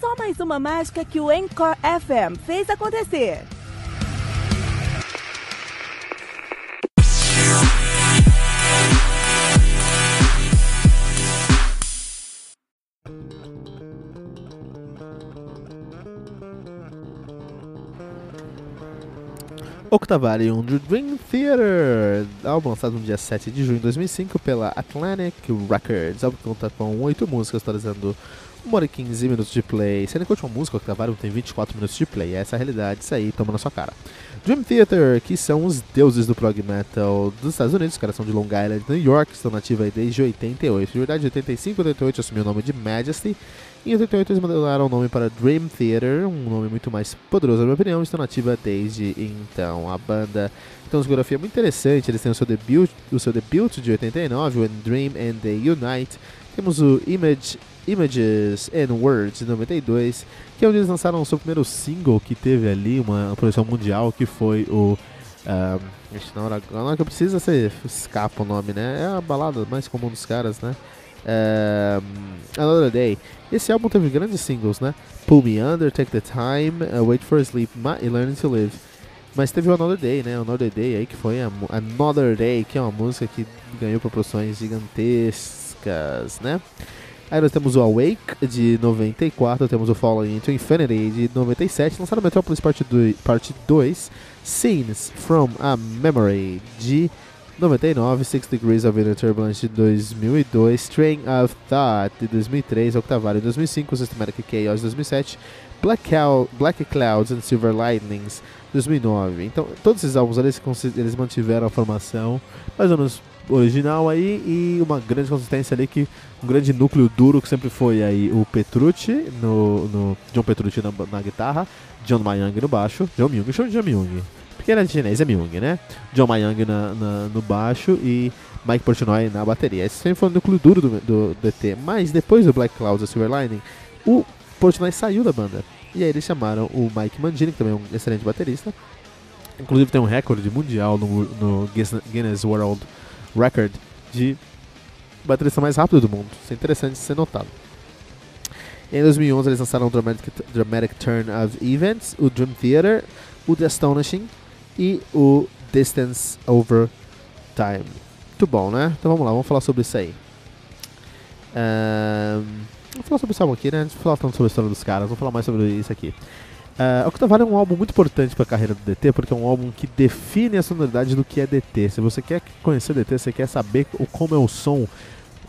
Só mais uma mágica que o Encore FM fez acontecer. Octavarium do Dream Theater, álbum lançado no dia 7 de junho de 2005 pela Atlantic Records. álbum que conta com 8 músicas, totalizando 1 hora e 15 minutos de play. Sendo que a última música, Octavarium, tem 24 minutos de play. Essa é a realidade, isso aí, toma na sua cara. Dream Theater, que são os deuses do prog metal dos Estados Unidos, os caras são de Long Island, New York, estão nativos aí desde 88. De verdade, 85 e 88 assumiu o nome de Majesty. Em 88 eles mudaram o nome para Dream Theater, um nome muito mais poderoso na minha opinião, estão nativa desde então. A banda tem uma muito interessante, eles têm o seu debut, o seu debut de 89, When Dream and They Unite. Temos o Image, Images and Words de 92, que é onde eles lançaram o seu primeiro single que teve ali uma produção mundial, que foi o um, na hora, na hora que eu preciso, você escapa o nome, né? É a balada mais comum dos caras, né? Um, Another Day. Esse álbum teve grandes singles, né? Pull Me Under, Take the Time, uh, Wait for Sleep e Learning to Live. Mas teve o Another Day, né? Another Day aí que foi a, Another Day, que é uma música que ganhou proporções gigantescas, né? Aí nós temos o Awake de 94, temos o Falling into Infinity de 97, lançaram Metropolis Parte 2, parte 2 Scenes from a Memory de 99, Six Degrees of Inner Turbulence de 2002, Train of Thought de 2003, Octavarium de 2005, Systematic Chaos de 2007, Black, Black Clouds and Silver Lightnings de 2009. Então, todos esses álbuns eles, eles mantiveram a formação mais ou menos original aí e uma grande consistência ali que um grande núcleo duro que sempre foi aí o Petrucci no, no John Petrucci na, na guitarra, John Mayang no baixo, John Myung, show de John Myung porque era de chinês, é Myung, né? John Mayang na, na, no baixo e Mike Portnoy na bateria. Esse sempre foi o núcleo duro do, do, DT. Mas depois do Black Clouds e Silver Lining, o Portnoy saiu da banda. E aí eles chamaram o Mike Mangini, que também é um excelente baterista. Inclusive tem um recorde mundial no, no Guinness World Record de baterista mais rápido do mundo. Isso é interessante de ser notado. Em 2011 eles lançaram o Dramatic, Dramatic Turn of Events, o Dream Theater, o The Astonishing, e o Distance Over Time. Muito bom, né? Então vamos lá, vamos falar sobre isso aí. Um, vamos falar sobre esse álbum aqui, né? Antes de falar tanto sobre a história dos caras, vamos falar mais sobre isso aqui. Uh, Octavarium é um álbum muito importante para a carreira do DT, porque é um álbum que define a sonoridade do que é DT. Se você quer conhecer o DT, você quer saber o, como é o som,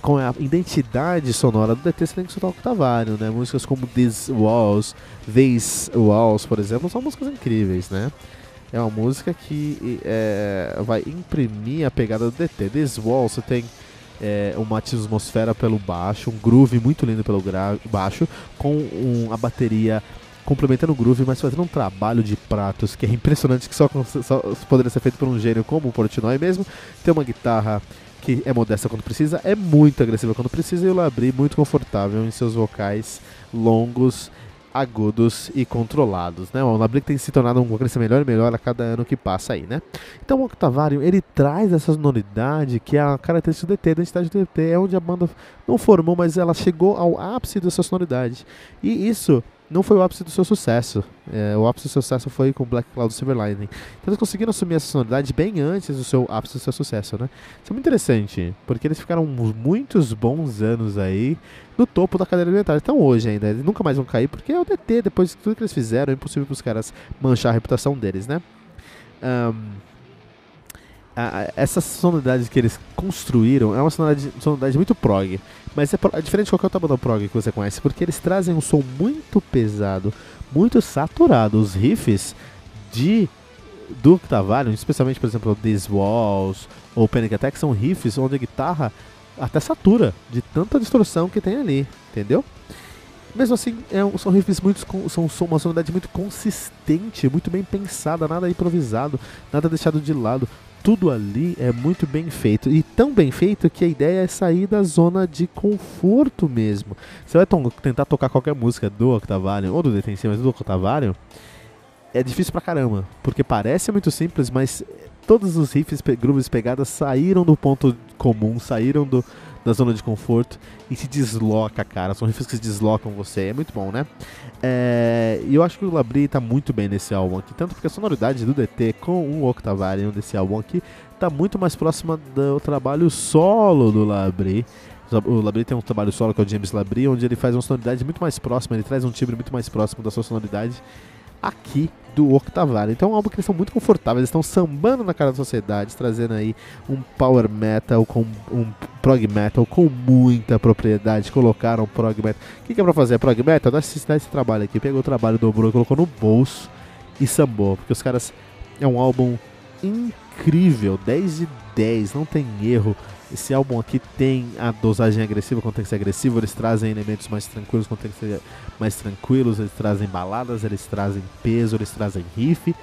como é a identidade sonora do DT, você tem que escutar o Octavarium, né? Músicas como These Walls, These Walls, por exemplo, são músicas incríveis, né? é uma música que é, vai imprimir a pegada do DT. This Wall você tem é, uma atmosfera pelo baixo, um groove muito lindo pelo baixo, com um, a bateria complementando o groove, mas fazendo um trabalho de pratos que é impressionante, que só, só poderia ser feito por um gênio como o Portnoy mesmo. Tem uma guitarra que é modesta quando precisa, é muito agressiva quando precisa, e o Labrie muito confortável em seus vocais longos agudos e controlados, né? O Labrick tem se tornado um vocalista melhor e melhor a cada ano que passa aí, né? Então o Octavarium, ele traz essa sonoridade que é a característica do DT, da identidade do é onde a banda não formou, mas ela chegou ao ápice dessa sonoridade. E isso não foi o ápice do seu sucesso. É, o ápice do seu sucesso foi com Black Cloud Silverlining. Então eles conseguiram assumir essa sonoridade bem antes do seu ápice do seu sucesso, né? Isso é muito interessante, porque eles ficaram muitos bons anos aí no topo da cadeira alimentar. Então hoje ainda, eles nunca mais vão cair, porque é o DT, depois de tudo que eles fizeram, é impossível para os caras manchar a reputação deles, né? Um, a, essa sonoridade que eles construíram é uma sonoridade, sonoridade muito prog. Mas é, é, diferente de qualquer outra banda prog que você conhece, porque eles trazem um som muito pesado, muito saturado. Os riffs de do Octavarium, especialmente, por exemplo, These Walls ou Panic Attack, são riffs onde a guitarra até satura de tanta distorção que tem ali, entendeu? Mesmo assim, é, são riffs muito. São, são uma sonoridade muito consistente, muito bem pensada, nada improvisado, nada deixado de lado tudo ali é muito bem feito. E tão bem feito que a ideia é sair da zona de conforto mesmo. Você vai to tentar tocar qualquer música do Octavarium, ou do Detenção, mas do Octavarium, é difícil pra caramba. Porque parece muito simples, mas todos os riffs, grooves pegadas saíram do ponto comum, saíram do, da zona de conforto e se desloca, cara. São riffs que se deslocam você. É muito bom, né? É, e eu acho que o Labrie tá muito bem nesse álbum aqui. Tanto porque a sonoridade do DT com o Octavarium desse álbum aqui tá muito mais próxima do trabalho solo do Labrie. O Labrie tem um trabalho solo que é o James Labrie, onde ele faz uma sonoridade muito mais próxima, ele traz um timbre muito mais próximo da sua sonoridade aqui do Octavar. Então é um álbum que eles são muito confortáveis, eles estão sambando na cara da sociedade, trazendo aí um power metal com um prog metal com muita propriedade. Colocaram prog metal. O que, que é pra fazer? Prog metal? Dá necessidade desse trabalho aqui. Pegou o trabalho, dobrou, colocou no bolso e sambou. Porque os caras. É um álbum incrível, 10 de 10, não tem erro. Esse álbum aqui tem a dosagem agressiva quando tem que ser agressivo, eles trazem elementos mais tranquilos quando tem que ser mais tranquilos, eles trazem baladas, eles trazem peso, eles trazem riff,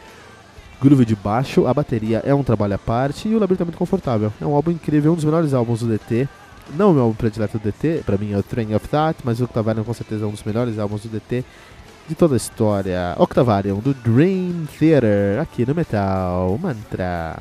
groove de baixo, a bateria é um trabalho à parte e o labirinto é muito confortável. É um álbum incrível, um dos melhores álbuns do DT. Não o meu álbum predileto do DT, pra mim é o Train of Thought, mas o Octavarium com certeza é um dos melhores álbuns do DT de toda a história. Octavarium do Dream Theater, aqui no Metal Mantra.